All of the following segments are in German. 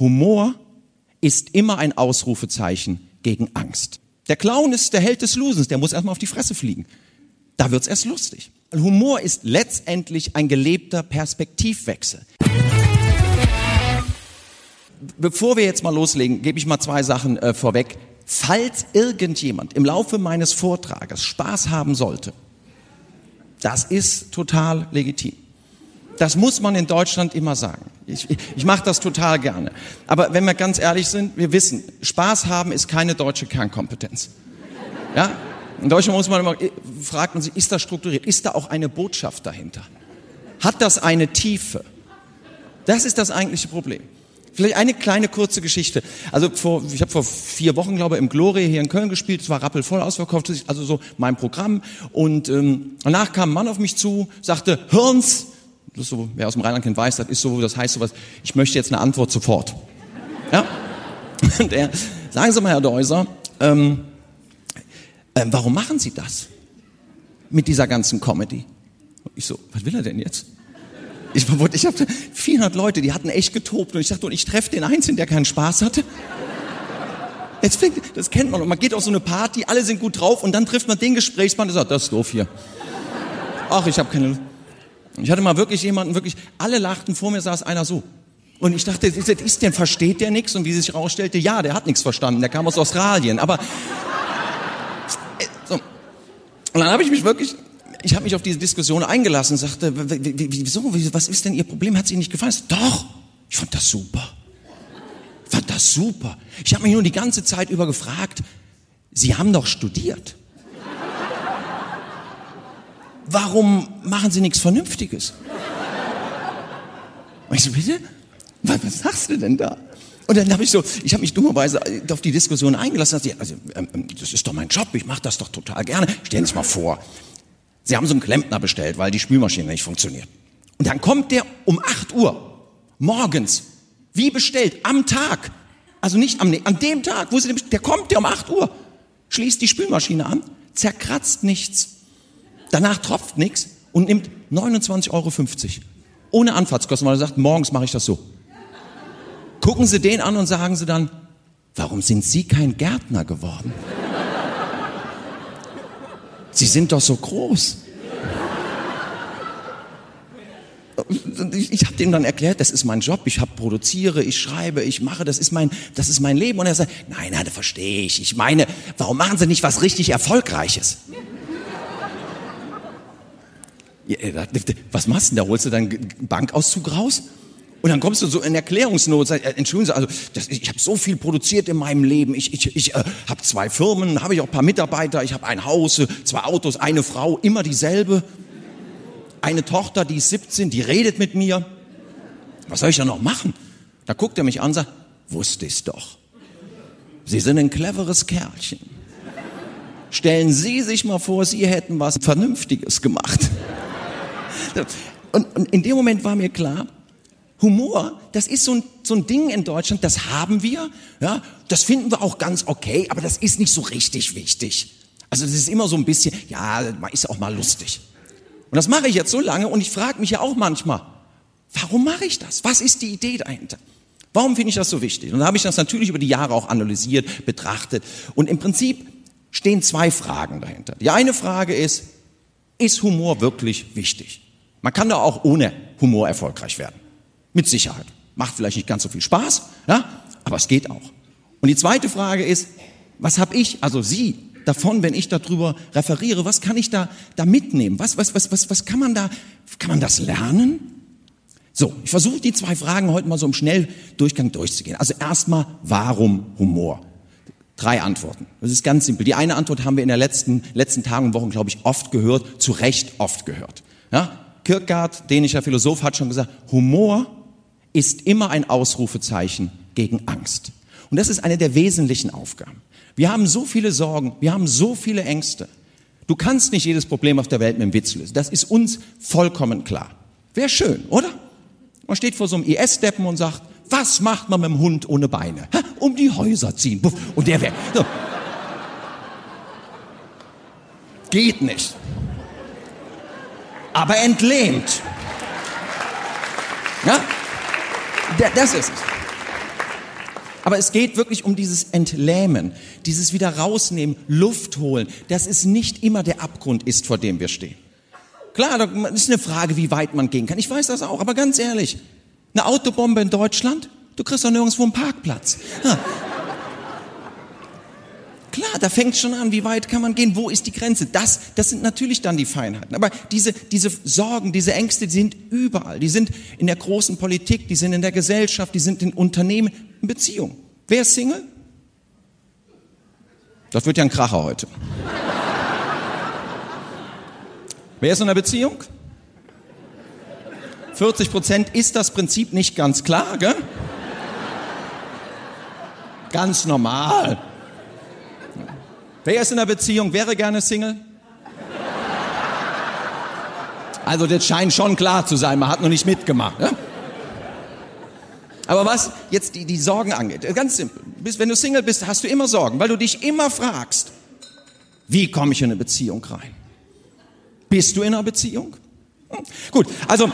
Humor ist immer ein Ausrufezeichen gegen Angst. Der Clown ist der Held des Losens, der muss erstmal auf die Fresse fliegen. Da wird's erst lustig. Humor ist letztendlich ein gelebter Perspektivwechsel. Bevor wir jetzt mal loslegen, gebe ich mal zwei Sachen äh, vorweg. Falls irgendjemand im Laufe meines Vortrages Spaß haben sollte, das ist total legitim. Das muss man in Deutschland immer sagen. Ich, ich, mache das total gerne. Aber wenn wir ganz ehrlich sind, wir wissen, Spaß haben ist keine deutsche Kernkompetenz. Ja? In Deutschland muss man immer, fragt man sich, ist das strukturiert? Ist da auch eine Botschaft dahinter? Hat das eine Tiefe? Das ist das eigentliche Problem. Vielleicht eine kleine kurze Geschichte. Also vor, ich habe vor vier Wochen, glaube ich, im Gloria hier in Köln gespielt. Es war rappelvoll ausverkauft, also so mein Programm. Und ähm, danach kam ein Mann auf mich zu, sagte, Hirns, das so, wer aus dem Rheinland kennt, weiß, das ist so, das heißt sowas, ich möchte jetzt eine Antwort sofort. Ja? Und er, sagen Sie mal, Herr Deuser, ähm, äh, warum machen Sie das? Mit dieser ganzen Comedy. Ich so, was will er denn jetzt? Ich, ich habe 400 Leute, die hatten echt getobt und ich dachte, und ich treffe den Einzigen, der keinen Spaß hatte. Jetzt fängt, das kennt man und man geht auf so eine Party, alle sind gut drauf und dann trifft man den Gesprächsmann und sagt, das ist doof hier. Ach, ich habe keine Lust. Ich hatte mal wirklich jemanden, wirklich, alle lachten, vor mir saß einer so. Und ich dachte, was ist denn, versteht der nichts? Und wie sich herausstellte, ja, der hat nichts verstanden, der kam aus Australien. Aber so. Und dann habe ich mich wirklich ich habe mich auf diese Diskussion eingelassen und sagte, wieso, was ist denn Ihr Problem? Hat Sie nicht gefallen? Doch, ich fand das super. Ich fand das super. Ich habe mich nur die ganze Zeit über gefragt, Sie haben doch studiert. Warum machen Sie nichts Vernünftiges? Und ich so, bitte? Was, was sagst du denn da? Und dann habe ich so, ich habe mich dummerweise auf die Diskussion eingelassen. Also, ähm, ähm, das ist doch mein Job, ich mache das doch total gerne. Stellen Sie sich mal vor, Sie haben so einen Klempner bestellt, weil die Spülmaschine nicht funktioniert. Und dann kommt der um 8 Uhr morgens, wie bestellt, am Tag. Also nicht am, an dem Tag, wo sie, der kommt der um 8 Uhr, schließt die Spülmaschine an, zerkratzt nichts, danach tropft nichts und nimmt 29,50 Euro. Ohne Anfahrtskosten, weil er sagt, morgens mache ich das so. Gucken Sie den an und sagen Sie dann, warum sind Sie kein Gärtner geworden? Sie sind doch so groß. ich, ich habe dem dann erklärt, das ist mein Job, ich hab, produziere, ich schreibe, ich mache, das ist mein, das ist mein Leben. Und er sagt, nein, nein, das verstehe ich. Ich meine, warum machen Sie nicht was richtig Erfolgreiches? Was machst du denn da? Holst du deinen Bankauszug raus? Und dann kommst du so in Erklärungsnot, sag, äh, entschuldigen Sie, also das, ich habe so viel produziert in meinem Leben. Ich, ich, ich äh, habe zwei Firmen, habe ich auch ein paar Mitarbeiter, ich habe ein Haus, zwei Autos, eine Frau, immer dieselbe. Eine Tochter, die ist 17, die redet mit mir. Was soll ich da noch machen? Da guckt er mich an und sagt, wusste ich's doch. Sie sind ein cleveres Kerlchen. Stellen Sie sich mal vor, Sie hätten was Vernünftiges gemacht. Und, und in dem Moment war mir klar, Humor, das ist so ein, so ein Ding in Deutschland, das haben wir, ja, das finden wir auch ganz okay, aber das ist nicht so richtig wichtig. Also das ist immer so ein bisschen, ja, man ist auch mal lustig. Und das mache ich jetzt so lange und ich frage mich ja auch manchmal, warum mache ich das? Was ist die Idee dahinter? Warum finde ich das so wichtig? Und da habe ich das natürlich über die Jahre auch analysiert, betrachtet. Und im Prinzip stehen zwei Fragen dahinter. Die eine Frage ist, ist Humor wirklich wichtig? Man kann da auch ohne Humor erfolgreich werden. Mit Sicherheit. Macht vielleicht nicht ganz so viel Spaß, ja, aber es geht auch. Und die zweite Frage ist, was habe ich, also Sie, davon, wenn ich darüber referiere? Was kann ich da, da mitnehmen? Was, was, was, was, was kann man da, kann man das lernen? So, ich versuche die zwei Fragen heute mal so im Schnelldurchgang durchzugehen. Also erstmal, warum Humor? Drei Antworten. Das ist ganz simpel. Die eine Antwort haben wir in den letzten, letzten Tagen und Wochen, glaube ich, oft gehört, zu Recht oft gehört. Ja? Kierkegaard, dänischer Philosoph, hat schon gesagt, Humor ist immer ein Ausrufezeichen gegen Angst. Und das ist eine der wesentlichen Aufgaben. Wir haben so viele Sorgen, wir haben so viele Ängste. Du kannst nicht jedes Problem auf der Welt mit dem Witz lösen. Das ist uns vollkommen klar. Wäre schön, oder? Man steht vor so einem IS-Deppen und sagt, was macht man mit dem Hund ohne Beine? Ha, um die Häuser ziehen. Und der weg. So. Geht nicht. Aber entlähmt. Ja? Das ist es. Aber es geht wirklich um dieses Entlähmen, dieses wieder rausnehmen, Luft holen, dass es nicht immer der Abgrund ist, vor dem wir stehen. Klar, das ist eine Frage, wie weit man gehen kann. Ich weiß das auch, aber ganz ehrlich, eine Autobombe in Deutschland, du kriegst doch nirgendwo einen Parkplatz. Ja. Klar, da fängt schon an, wie weit kann man gehen, wo ist die Grenze? Das, das sind natürlich dann die Feinheiten. Aber diese, diese Sorgen, diese Ängste, die sind überall. Die sind in der großen Politik, die sind in der Gesellschaft, die sind in Unternehmen, in Beziehungen. Wer ist Single? Das wird ja ein Kracher heute. Wer ist in einer Beziehung? 40 Prozent ist das Prinzip nicht ganz klar, gell? Ganz normal. Wer ist in einer Beziehung, wäre gerne Single? Also das scheint schon klar zu sein, man hat noch nicht mitgemacht. Ne? Aber was jetzt die, die Sorgen angeht, ganz simpel. Wenn du Single bist, hast du immer Sorgen, weil du dich immer fragst, wie komme ich in eine Beziehung rein? Bist du in einer Beziehung? Hm. Gut, also...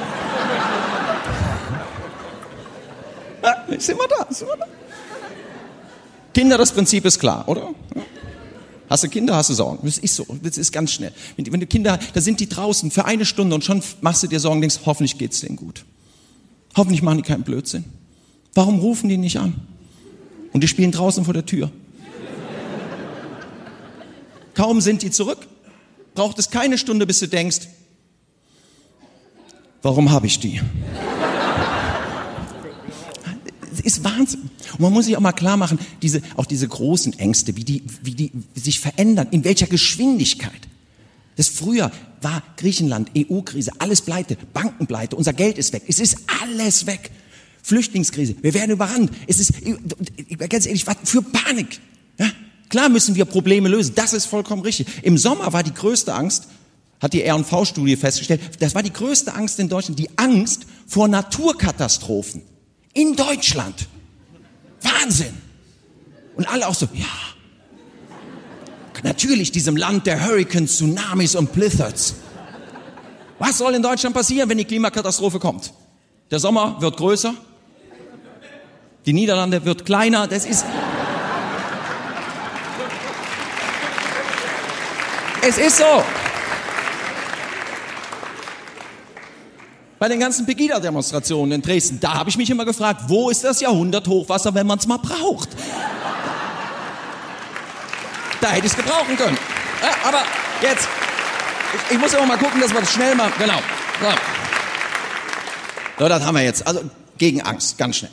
ja, sind wir da, sind wir da. Kinder, das Prinzip ist klar, oder? Hast du Kinder, hast du Sorgen. Das ist so, das ist ganz schnell. Wenn, du Kinder, da sind die draußen für eine Stunde und schon machst du dir Sorgen, denkst, hoffentlich geht's denen gut. Hoffentlich machen die keinen Blödsinn. Warum rufen die nicht an? Und die spielen draußen vor der Tür. Kaum sind die zurück, braucht es keine Stunde, bis du denkst, warum habe ich die? Ist Wahnsinn. Und man muss sich auch mal klar machen, diese, auch diese großen Ängste, wie die, wie die sich verändern, in welcher Geschwindigkeit. Das früher war Griechenland, EU-Krise, alles pleite, Bankenpleite, unser Geld ist weg. Es ist alles weg. Flüchtlingskrise, wir werden überrannt. Es ist, ganz ehrlich, was für Panik. Ja? Klar müssen wir Probleme lösen, das ist vollkommen richtig. Im Sommer war die größte Angst, hat die R&V-Studie festgestellt, das war die größte Angst in Deutschland, die Angst vor Naturkatastrophen in Deutschland. Wahnsinn. Und alle auch so, ja. Natürlich diesem Land der Hurricanes, Tsunamis und Blizzards. Was soll in Deutschland passieren, wenn die Klimakatastrophe kommt? Der Sommer wird größer, die Niederlande wird kleiner, das ist... Es ist so. Bei den ganzen Pegida-Demonstrationen in Dresden, da habe ich mich immer gefragt, wo ist das Jahrhundert-Hochwasser, wenn man es mal braucht? Da hätte ich es gebrauchen können. Ja, aber jetzt, ich, ich muss ja mal gucken, dass wir das schnell machen. Genau. So. so, das haben wir jetzt. Also gegen Angst, ganz schnell.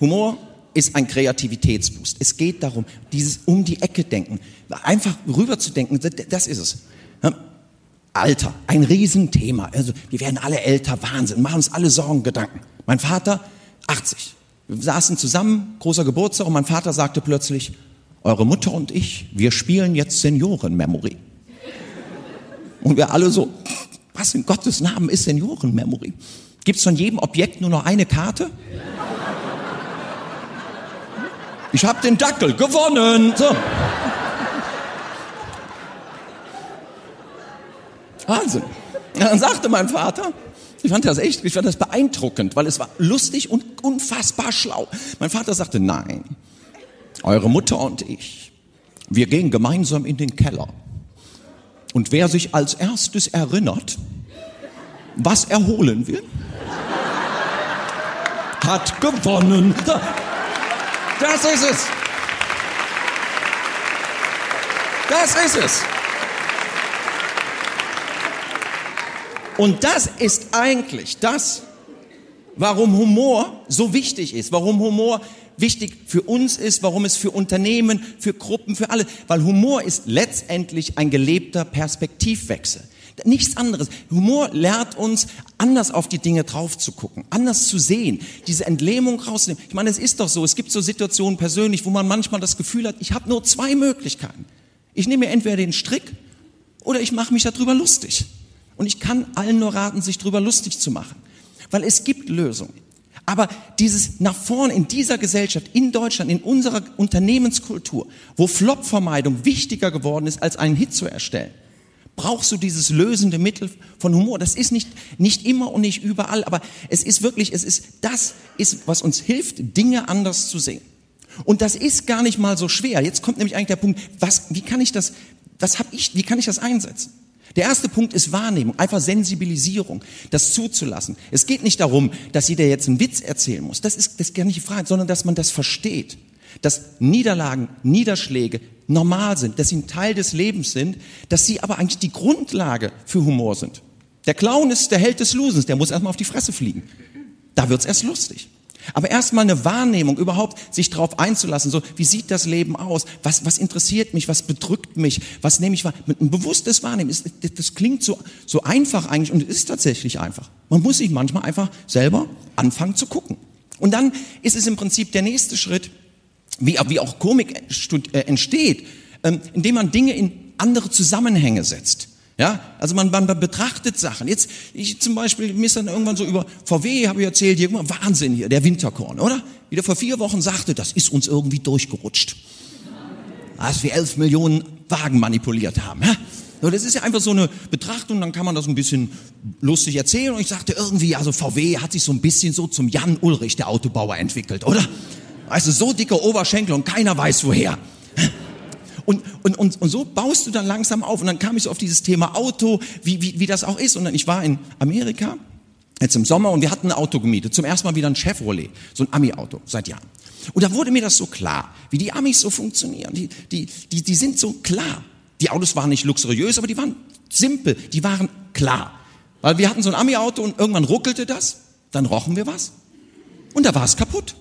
Humor ist ein Kreativitätsboost. Es geht darum, dieses um die Ecke denken, einfach rüber zu denken, das ist es. Alter, ein Riesenthema. Also, wir werden alle älter, Wahnsinn, machen uns alle Sorgen, Gedanken. Mein Vater, 80. Wir saßen zusammen, großer Geburtstag, und mein Vater sagte plötzlich, eure Mutter und ich, wir spielen jetzt Seniorenmemory. Und wir alle so, was in Gottes Namen ist Seniorenmemory? Gibt es von jedem Objekt nur noch eine Karte? Ich habe den Dackel gewonnen. So. Wahnsinn. Dann sagte mein Vater, ich fand das echt, ich fand das beeindruckend, weil es war lustig und unfassbar schlau. Mein Vater sagte, nein, eure Mutter und ich, wir gehen gemeinsam in den Keller. Und wer sich als erstes erinnert, was er holen will, hat gewonnen. Das ist es. Das ist es. Und das ist eigentlich das, warum Humor so wichtig ist, warum Humor wichtig für uns ist, warum es für Unternehmen, für Gruppen, für alle, weil Humor ist letztendlich ein gelebter Perspektivwechsel. Nichts anderes. Humor lehrt uns, anders auf die Dinge drauf zu gucken, anders zu sehen, diese Entlähmung rauszunehmen. Ich meine, es ist doch so, es gibt so Situationen persönlich, wo man manchmal das Gefühl hat, ich habe nur zwei Möglichkeiten. Ich nehme mir entweder den Strick oder ich mache mich darüber lustig. Und ich kann allen nur raten, sich drüber lustig zu machen. Weil es gibt Lösungen. Aber dieses nach vorn in dieser Gesellschaft, in Deutschland, in unserer Unternehmenskultur, wo Flop-Vermeidung wichtiger geworden ist, als einen Hit zu erstellen, brauchst du dieses lösende Mittel von Humor. Das ist nicht, nicht immer und nicht überall, aber es ist wirklich, es ist, das ist, was uns hilft, Dinge anders zu sehen. Und das ist gar nicht mal so schwer. Jetzt kommt nämlich eigentlich der Punkt, was, wie kann ich das, was habe ich, wie kann ich das einsetzen? Der erste Punkt ist Wahrnehmung, einfach Sensibilisierung, das zuzulassen. Es geht nicht darum, dass jeder jetzt einen Witz erzählen muss. Das ist, das ist gar nicht die Frage, sondern dass man das versteht. Dass Niederlagen, Niederschläge normal sind, dass sie ein Teil des Lebens sind, dass sie aber eigentlich die Grundlage für Humor sind. Der Clown ist der Held des Losens, der muss erstmal auf die Fresse fliegen. Da wird's erst lustig. Aber erstmal eine Wahrnehmung, überhaupt sich darauf einzulassen, so wie sieht das Leben aus, was, was interessiert mich, was bedrückt mich, was nehme ich wahr. Ein bewusstes Wahrnehmen, das klingt so, so einfach eigentlich und es ist tatsächlich einfach. Man muss sich manchmal einfach selber anfangen zu gucken. Und dann ist es im Prinzip der nächste Schritt, wie, wie auch Komik äh, entsteht, ähm, indem man Dinge in andere Zusammenhänge setzt. Ja, also man, man betrachtet Sachen. Jetzt, ich zum Beispiel, mir ist dann irgendwann so über VW, habe ich erzählt, hier, Wahnsinn hier, der Winterkorn, oder? Wie der vor vier Wochen sagte, das ist uns irgendwie durchgerutscht. Als wir elf Millionen Wagen manipuliert haben. Ja? So, das ist ja einfach so eine Betrachtung, dann kann man das ein bisschen lustig erzählen. Und ich sagte irgendwie, also VW hat sich so ein bisschen so zum Jan Ulrich, der Autobauer, entwickelt, oder? Weißt du, so dicke Oberschenkel und keiner weiß woher. Und, und, und, und so baust du dann langsam auf. Und dann kam ich so auf dieses Thema Auto, wie, wie, wie das auch ist. Und dann, ich war in Amerika, jetzt im Sommer, und wir hatten ein Auto gemietet. Zum ersten Mal wieder ein Chevrolet, so ein Ami-Auto, seit Jahren. Und da wurde mir das so klar, wie die Amis so funktionieren. Die, die, die, die sind so klar. Die Autos waren nicht luxuriös, aber die waren simpel, die waren klar. Weil wir hatten so ein Ami-Auto und irgendwann ruckelte das, dann rochen wir was und da war es kaputt.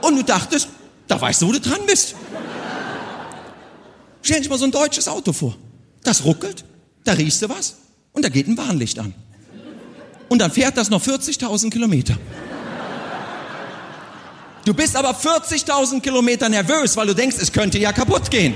Und du dachtest, da weißt du, wo du dran bist. Stell dir mal so ein deutsches Auto vor. Das ruckelt, da riechst du was und da geht ein Warnlicht an. Und dann fährt das noch 40.000 Kilometer. Du bist aber 40.000 Kilometer nervös, weil du denkst, es könnte ja kaputt gehen.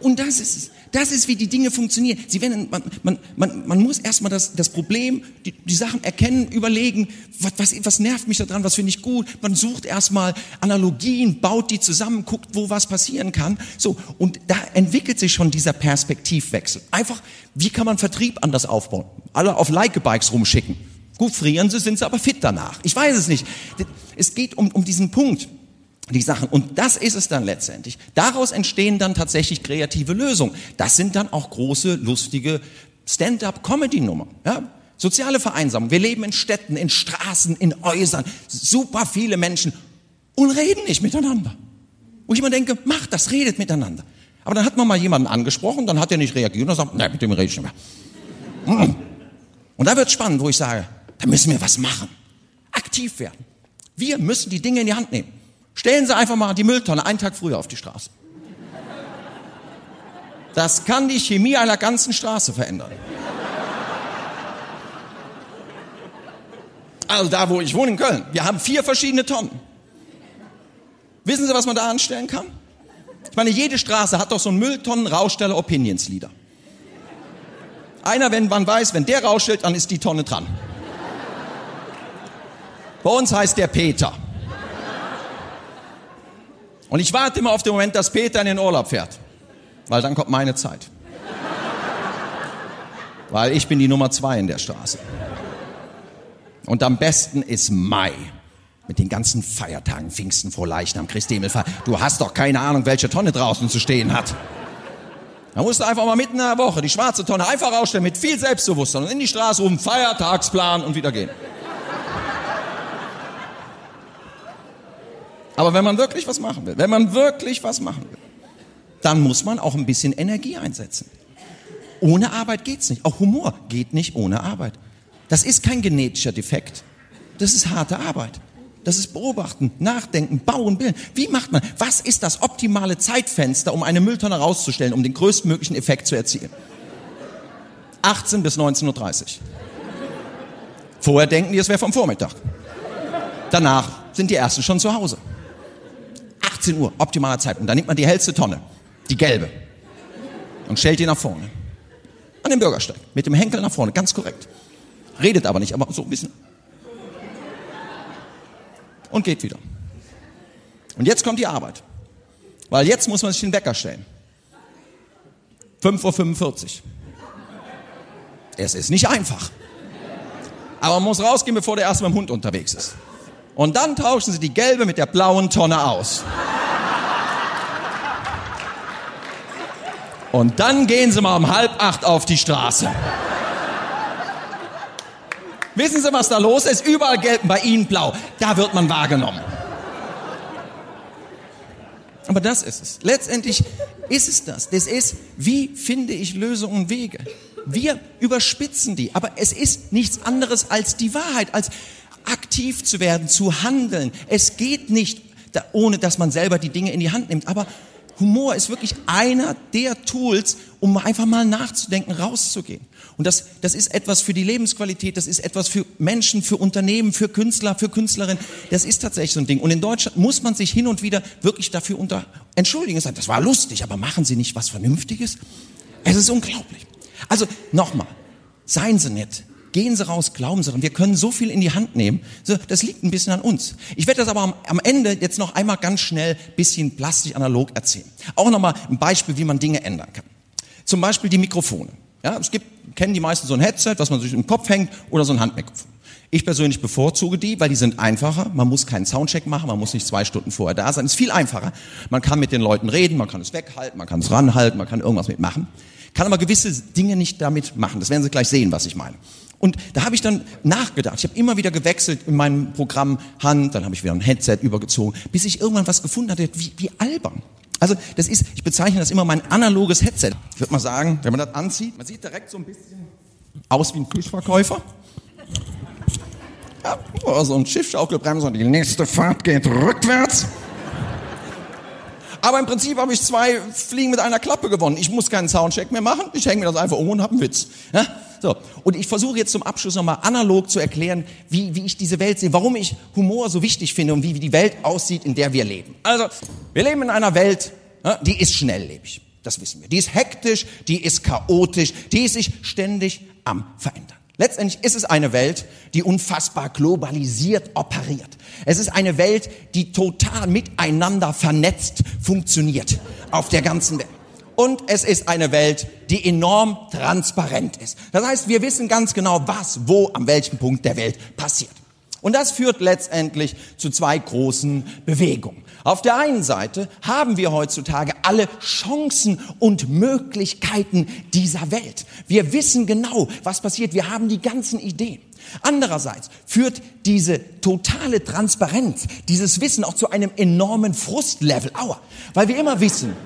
Und das ist es. Das ist, wie die Dinge funktionieren. Sie werden, man, man, man, man muss erstmal das, das Problem, die, die Sachen erkennen, überlegen, was, was, was nervt mich daran, was finde ich gut. Man sucht erstmal Analogien, baut die zusammen, guckt, wo was passieren kann. So, und da entwickelt sich schon dieser Perspektivwechsel. Einfach, wie kann man Vertrieb anders aufbauen? Alle auf Like-Bikes rumschicken. Gut, frieren sie, sind sie aber fit danach. Ich weiß es nicht. Es geht um, um diesen Punkt die Sachen. Und das ist es dann letztendlich. Daraus entstehen dann tatsächlich kreative Lösungen. Das sind dann auch große, lustige Stand-up-Comedy-Nummer. Ja? Soziale Vereinsamung. Wir leben in Städten, in Straßen, in Häusern. Super viele Menschen und reden nicht miteinander. Wo ich immer denke, macht das, redet miteinander. Aber dann hat man mal jemanden angesprochen, dann hat er nicht reagiert und dann sagt, nein, mit dem rede ich nicht mehr. Und da wird spannend, wo ich sage, da müssen wir was machen. Aktiv werden. Wir müssen die Dinge in die Hand nehmen. Stellen Sie einfach mal die Mülltonne einen Tag früher auf die Straße. Das kann die Chemie einer ganzen Straße verändern. Also da, wo ich wohne in Köln, wir haben vier verschiedene Tonnen. Wissen Sie, was man da anstellen kann? Ich meine, jede Straße hat doch so einen Mülltonnen-Rausteller Opinions Leader. Einer, wenn man weiß, wenn der rausstellt, dann ist die Tonne dran. Bei uns heißt der Peter. Und ich warte immer auf den Moment, dass Peter in den Urlaub fährt. Weil dann kommt meine Zeit. Weil ich bin die Nummer zwei in der Straße. Und am besten ist Mai. Mit den ganzen Feiertagen, Pfingsten, vor Leichnam, Christi Himmelfahrt. Du hast doch keine Ahnung, welche Tonne draußen zu stehen hat. Da musst du einfach mal mitten in der Woche die schwarze Tonne einfach rausstellen mit viel Selbstbewusstsein und in die Straße rum, Feiertagsplan und wieder gehen. Aber wenn man wirklich was machen will, wenn man wirklich was machen will, dann muss man auch ein bisschen Energie einsetzen. Ohne Arbeit geht's nicht. Auch Humor geht nicht ohne Arbeit. Das ist kein genetischer Defekt. Das ist harte Arbeit. Das ist beobachten, nachdenken, bauen, bilden. Wie macht man? Was ist das optimale Zeitfenster, um eine Mülltonne rauszustellen, um den größtmöglichen Effekt zu erzielen? 18 bis 19.30 Uhr. Vorher denken die, es wäre vom Vormittag. Danach sind die ersten schon zu Hause. 18 Uhr, optimaler Zeitpunkt. Dann nimmt man die hellste Tonne, die gelbe, und stellt die nach vorne. An den Bürgersteig, mit dem Henkel nach vorne, ganz korrekt. Redet aber nicht, aber so ein bisschen. Und geht wieder. Und jetzt kommt die Arbeit. Weil jetzt muss man sich den Wecker stellen. 5.45 Uhr. Es ist nicht einfach. Aber man muss rausgehen, bevor der erste mit dem Hund unterwegs ist. Und dann tauschen sie die gelbe mit der blauen Tonne aus. Und dann gehen sie mal um halb acht auf die Straße. Wissen Sie, was da los ist? Überall gelb, bei Ihnen blau. Da wird man wahrgenommen. Aber das ist es. Letztendlich ist es das. Das ist, wie finde ich Lösungen und Wege? Wir überspitzen die, aber es ist nichts anderes als die Wahrheit, als aktiv zu werden, zu handeln. Es geht nicht, ohne dass man selber die Dinge in die Hand nimmt. Aber Humor ist wirklich einer der Tools, um einfach mal nachzudenken, rauszugehen. Und das, das ist etwas für die Lebensqualität, das ist etwas für Menschen, für Unternehmen, für Künstler, für Künstlerinnen. Das ist tatsächlich so ein Ding. Und in Deutschland muss man sich hin und wieder wirklich dafür unter entschuldigen. Das war lustig, aber machen Sie nicht was Vernünftiges? Es ist unglaublich. Also nochmal, seien Sie nett. Gehen Sie raus, glauben Sie dran. Wir können so viel in die Hand nehmen. Das liegt ein bisschen an uns. Ich werde das aber am, am Ende jetzt noch einmal ganz schnell bisschen plastisch analog erzählen. Auch nochmal ein Beispiel, wie man Dinge ändern kann. Zum Beispiel die Mikrofone. Ja, es gibt, kennen die meisten so ein Headset, was man sich im Kopf hängt, oder so ein Handmikrofon. Ich persönlich bevorzuge die, weil die sind einfacher. Man muss keinen Soundcheck machen, man muss nicht zwei Stunden vorher da sein. Ist viel einfacher. Man kann mit den Leuten reden, man kann es weghalten, man kann es ranhalten, man kann irgendwas mitmachen. Kann aber gewisse Dinge nicht damit machen. Das werden Sie gleich sehen, was ich meine. Und da habe ich dann nachgedacht. Ich habe immer wieder gewechselt in meinem Programm Hand, dann habe ich wieder ein Headset übergezogen, bis ich irgendwann was gefunden hatte, wie, wie albern. Also das ist, ich bezeichne das immer mein analoges Headset. Ich würde mal sagen, wenn man das anzieht, man sieht direkt so ein bisschen aus wie ein Fischverkäufer. Ja, oh, so ein Schiffschaukelbremse und die nächste Fahrt geht rückwärts. Aber im Prinzip habe ich zwei Fliegen mit einer Klappe gewonnen. Ich muss keinen Soundcheck mehr machen. Ich hänge mir das einfach um und habe einen Witz. Ja? So. Und ich versuche jetzt zum Abschluss nochmal analog zu erklären, wie, wie ich diese Welt sehe, warum ich Humor so wichtig finde und wie, die Welt aussieht, in der wir leben. Also, wir leben in einer Welt, ja, die ist schnelllebig. Das wissen wir. Die ist hektisch, die ist chaotisch, die ist sich ständig am Verändern. Letztendlich ist es eine Welt, die unfassbar globalisiert operiert. Es ist eine Welt, die total miteinander vernetzt funktioniert auf der ganzen Welt. Und es ist eine Welt, die enorm transparent ist. Das heißt, wir wissen ganz genau, was, wo, an welchem Punkt der Welt passiert. Und das führt letztendlich zu zwei großen Bewegungen. Auf der einen Seite haben wir heutzutage alle Chancen und Möglichkeiten dieser Welt. Wir wissen genau, was passiert. Wir haben die ganzen Ideen. Andererseits führt diese totale Transparenz, dieses Wissen auch zu einem enormen Frustlevel. Aua. Weil wir immer wissen,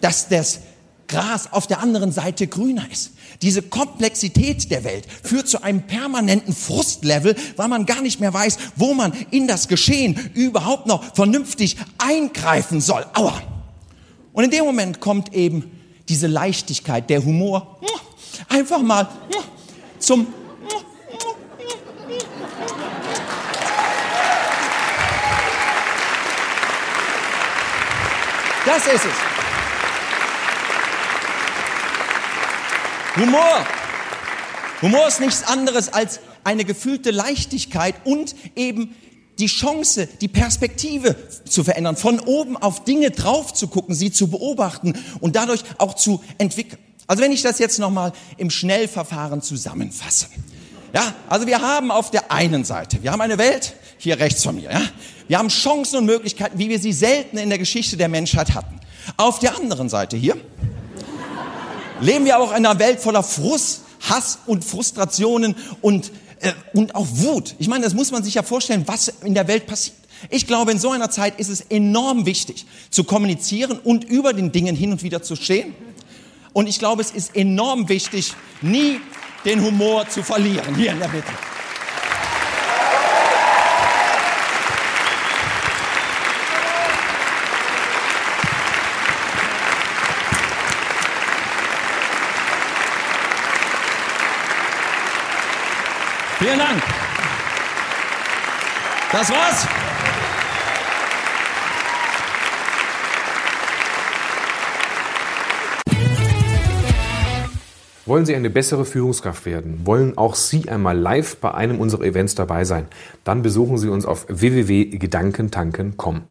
dass das Gras auf der anderen Seite grüner ist. Diese Komplexität der Welt führt zu einem permanenten Frustlevel, weil man gar nicht mehr weiß, wo man in das Geschehen überhaupt noch vernünftig eingreifen soll. Aua. Und in dem Moment kommt eben diese Leichtigkeit, der Humor, einfach mal zum Das ist es. Humor. Humor ist nichts anderes als eine gefühlte Leichtigkeit und eben die Chance, die Perspektive zu verändern, von oben auf Dinge drauf zu gucken, sie zu beobachten und dadurch auch zu entwickeln. Also wenn ich das jetzt nochmal im Schnellverfahren zusammenfasse. Ja, also wir haben auf der einen Seite, wir haben eine Welt, hier rechts von mir, ja. Wir haben Chancen und Möglichkeiten, wie wir sie selten in der Geschichte der Menschheit hatten. Auf der anderen Seite hier leben wir auch in einer Welt voller Frust, Hass und Frustrationen und, äh, und auch Wut. Ich meine, das muss man sich ja vorstellen, was in der Welt passiert. Ich glaube, in so einer Zeit ist es enorm wichtig, zu kommunizieren und über den Dingen hin und wieder zu stehen. Und ich glaube, es ist enorm wichtig, nie den Humor zu verlieren, hier in der Mitte. Vielen Dank. Das war's. Wollen Sie eine bessere Führungskraft werden? Wollen auch Sie einmal live bei einem unserer Events dabei sein? Dann besuchen Sie uns auf www.gedankentanken.com.